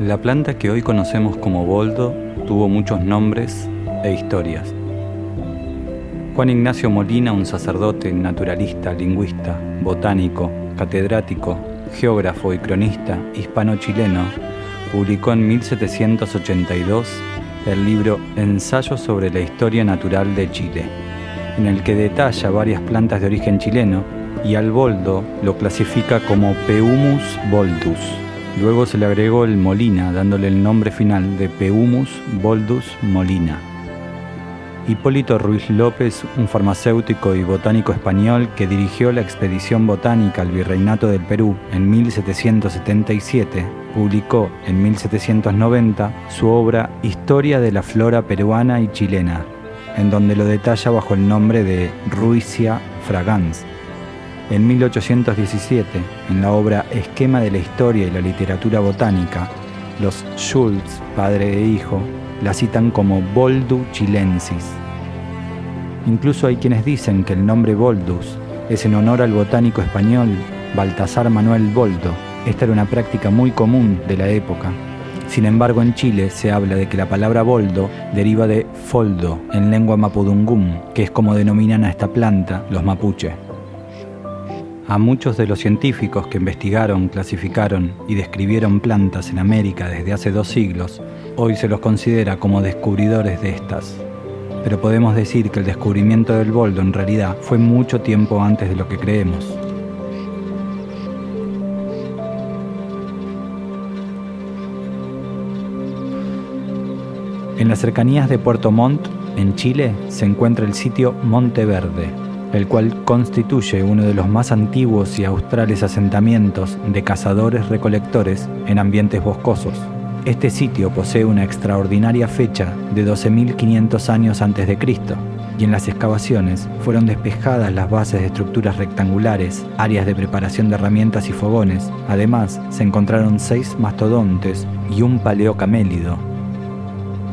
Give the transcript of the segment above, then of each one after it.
La planta que hoy conocemos como boldo tuvo muchos nombres e historias. Juan Ignacio Molina, un sacerdote, naturalista, lingüista, botánico, catedrático, geógrafo y cronista hispano-chileno, publicó en 1782 el libro Ensayo sobre la historia natural de Chile, en el que detalla varias plantas de origen chileno y al boldo lo clasifica como Peumus boldus. Luego se le agregó el molina, dándole el nombre final de Peumus boldus molina. Hipólito Ruiz López, un farmacéutico y botánico español que dirigió la expedición botánica al Virreinato del Perú en 1777, publicó en 1790 su obra Historia de la flora peruana y chilena, en donde lo detalla bajo el nombre de Ruicia fragans. En 1817, en la obra Esquema de la Historia y la Literatura Botánica, los Schultz, padre e hijo, la citan como Boldu chilensis. Incluso hay quienes dicen que el nombre Boldus es en honor al botánico español Baltasar Manuel Boldo. Esta era una práctica muy común de la época. Sin embargo, en Chile se habla de que la palabra boldo deriva de foldo en lengua mapudungum, que es como denominan a esta planta los mapuche. A muchos de los científicos que investigaron, clasificaron y describieron plantas en América desde hace dos siglos, hoy se los considera como descubridores de estas. Pero podemos decir que el descubrimiento del boldo en realidad fue mucho tiempo antes de lo que creemos. En las cercanías de Puerto Montt, en Chile, se encuentra el sitio Monte Verde, el cual constituye uno de los más antiguos y australes asentamientos de cazadores-recolectores en ambientes boscosos. Este sitio posee una extraordinaria fecha de 12.500 años antes de Cristo, y en las excavaciones fueron despejadas las bases de estructuras rectangulares, áreas de preparación de herramientas y fogones. Además, se encontraron seis mastodontes y un paleocamélido,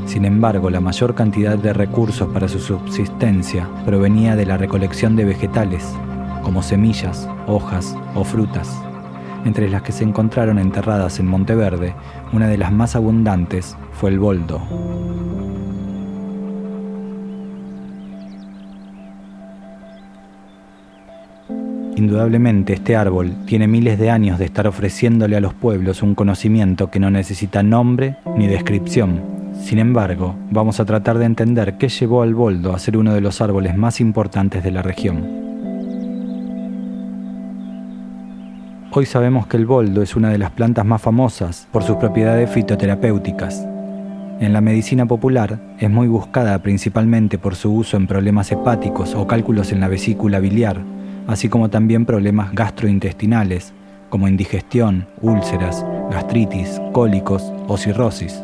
sin embargo, la mayor cantidad de recursos para su subsistencia provenía de la recolección de vegetales, como semillas, hojas o frutas, entre las que se encontraron enterradas en Monteverde, una de las más abundantes fue el boldo. Indudablemente este árbol tiene miles de años de estar ofreciéndole a los pueblos un conocimiento que no necesita nombre ni descripción, sin embargo, vamos a tratar de entender qué llevó al boldo a ser uno de los árboles más importantes de la región. Hoy sabemos que el boldo es una de las plantas más famosas por sus propiedades fitoterapéuticas. En la medicina popular es muy buscada principalmente por su uso en problemas hepáticos o cálculos en la vesícula biliar, así como también problemas gastrointestinales, como indigestión, úlceras, gastritis, cólicos o cirrosis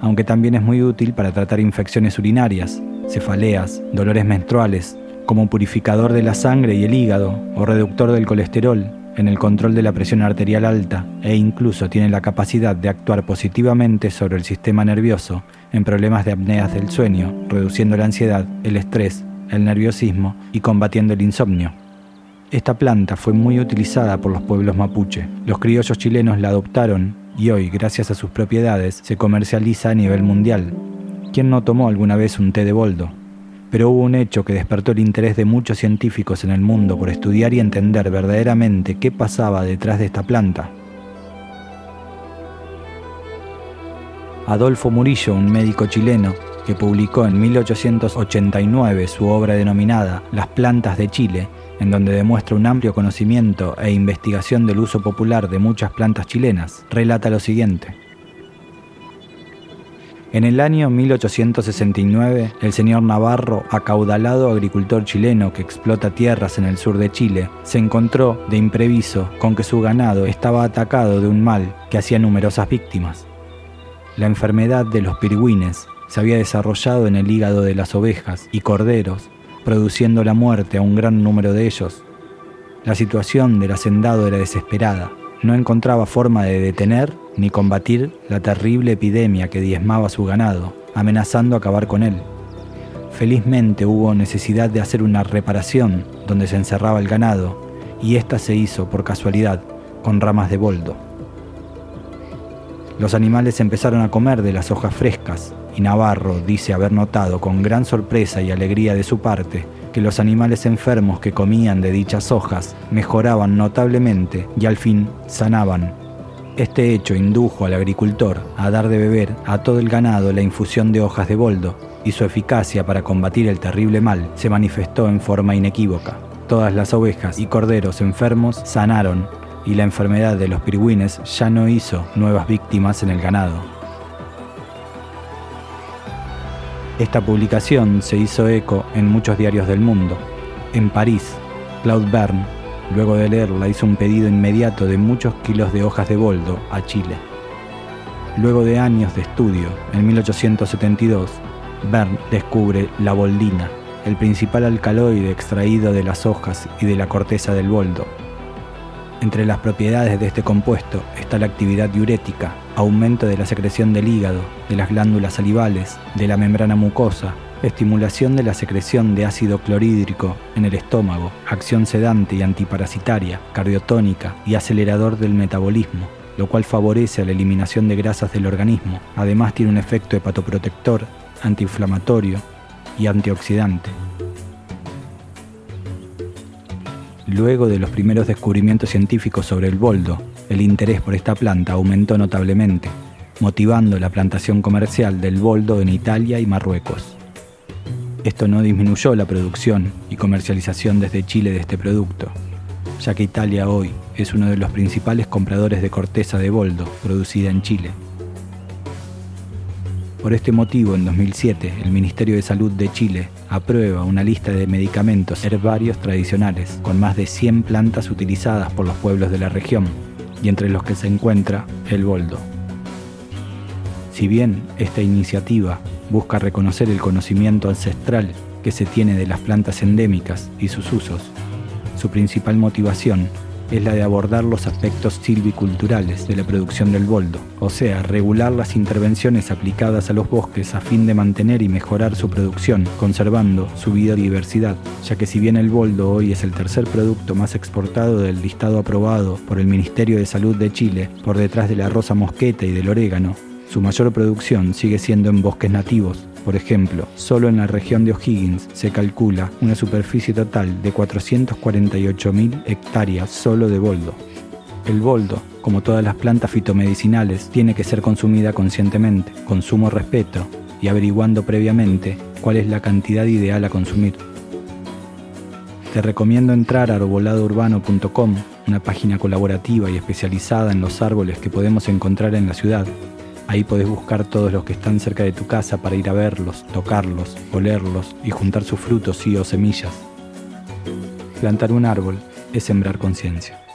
aunque también es muy útil para tratar infecciones urinarias, cefaleas, dolores menstruales, como purificador de la sangre y el hígado o reductor del colesterol, en el control de la presión arterial alta e incluso tiene la capacidad de actuar positivamente sobre el sistema nervioso en problemas de apneas del sueño, reduciendo la ansiedad, el estrés, el nerviosismo y combatiendo el insomnio. Esta planta fue muy utilizada por los pueblos mapuche. Los criollos chilenos la adoptaron y hoy, gracias a sus propiedades, se comercializa a nivel mundial. ¿Quién no tomó alguna vez un té de boldo? Pero hubo un hecho que despertó el interés de muchos científicos en el mundo por estudiar y entender verdaderamente qué pasaba detrás de esta planta. Adolfo Murillo, un médico chileno, que publicó en 1889 su obra denominada Las plantas de Chile, en donde demuestra un amplio conocimiento e investigación del uso popular de muchas plantas chilenas, relata lo siguiente. En el año 1869, el señor Navarro, acaudalado agricultor chileno que explota tierras en el sur de Chile, se encontró de impreviso con que su ganado estaba atacado de un mal que hacía numerosas víctimas. La enfermedad de los pirigüines se había desarrollado en el hígado de las ovejas y corderos produciendo la muerte a un gran número de ellos. La situación del hacendado era desesperada. No encontraba forma de detener ni combatir la terrible epidemia que diezmaba su ganado, amenazando acabar con él. Felizmente hubo necesidad de hacer una reparación donde se encerraba el ganado, y ésta se hizo por casualidad con ramas de boldo. Los animales empezaron a comer de las hojas frescas y Navarro dice haber notado con gran sorpresa y alegría de su parte que los animales enfermos que comían de dichas hojas mejoraban notablemente y al fin sanaban. Este hecho indujo al agricultor a dar de beber a todo el ganado la infusión de hojas de boldo y su eficacia para combatir el terrible mal se manifestó en forma inequívoca. Todas las ovejas y corderos enfermos sanaron y la enfermedad de los pirigüines ya no hizo nuevas víctimas en el ganado. Esta publicación se hizo eco en muchos diarios del mundo. En París, Claude Bern, luego de leerla, hizo un pedido inmediato de muchos kilos de hojas de boldo a Chile. Luego de años de estudio, en 1872, Bern descubre la boldina, el principal alcaloide extraído de las hojas y de la corteza del boldo, entre las propiedades de este compuesto está la actividad diurética, aumento de la secreción del hígado, de las glándulas salivales, de la membrana mucosa, estimulación de la secreción de ácido clorhídrico en el estómago, acción sedante y antiparasitaria, cardiotónica y acelerador del metabolismo, lo cual favorece la eliminación de grasas del organismo. Además tiene un efecto hepatoprotector, antiinflamatorio y antioxidante. Luego de los primeros descubrimientos científicos sobre el boldo, el interés por esta planta aumentó notablemente, motivando la plantación comercial del boldo en Italia y Marruecos. Esto no disminuyó la producción y comercialización desde Chile de este producto, ya que Italia hoy es uno de los principales compradores de corteza de boldo producida en Chile. Por este motivo, en 2007, el Ministerio de Salud de Chile aprueba una lista de medicamentos herbarios tradicionales con más de 100 plantas utilizadas por los pueblos de la región y entre los que se encuentra el boldo. Si bien esta iniciativa busca reconocer el conocimiento ancestral que se tiene de las plantas endémicas y sus usos, su principal motivación es la de abordar los aspectos silviculturales de la producción del boldo, o sea, regular las intervenciones aplicadas a los bosques a fin de mantener y mejorar su producción, conservando su biodiversidad, ya que si bien el boldo hoy es el tercer producto más exportado del listado aprobado por el Ministerio de Salud de Chile, por detrás de la rosa mosqueta y del orégano, su mayor producción sigue siendo en bosques nativos, por ejemplo, solo en la región de O'Higgins se calcula una superficie total de 448.000 hectáreas solo de boldo. El boldo, como todas las plantas fitomedicinales, tiene que ser consumida conscientemente, con sumo respeto y averiguando previamente cuál es la cantidad ideal a consumir. Te recomiendo entrar a arboladourbano.com, una página colaborativa y especializada en los árboles que podemos encontrar en la ciudad Ahí podés buscar todos los que están cerca de tu casa para ir a verlos, tocarlos, olerlos y juntar sus frutos y o semillas. Plantar un árbol es sembrar conciencia.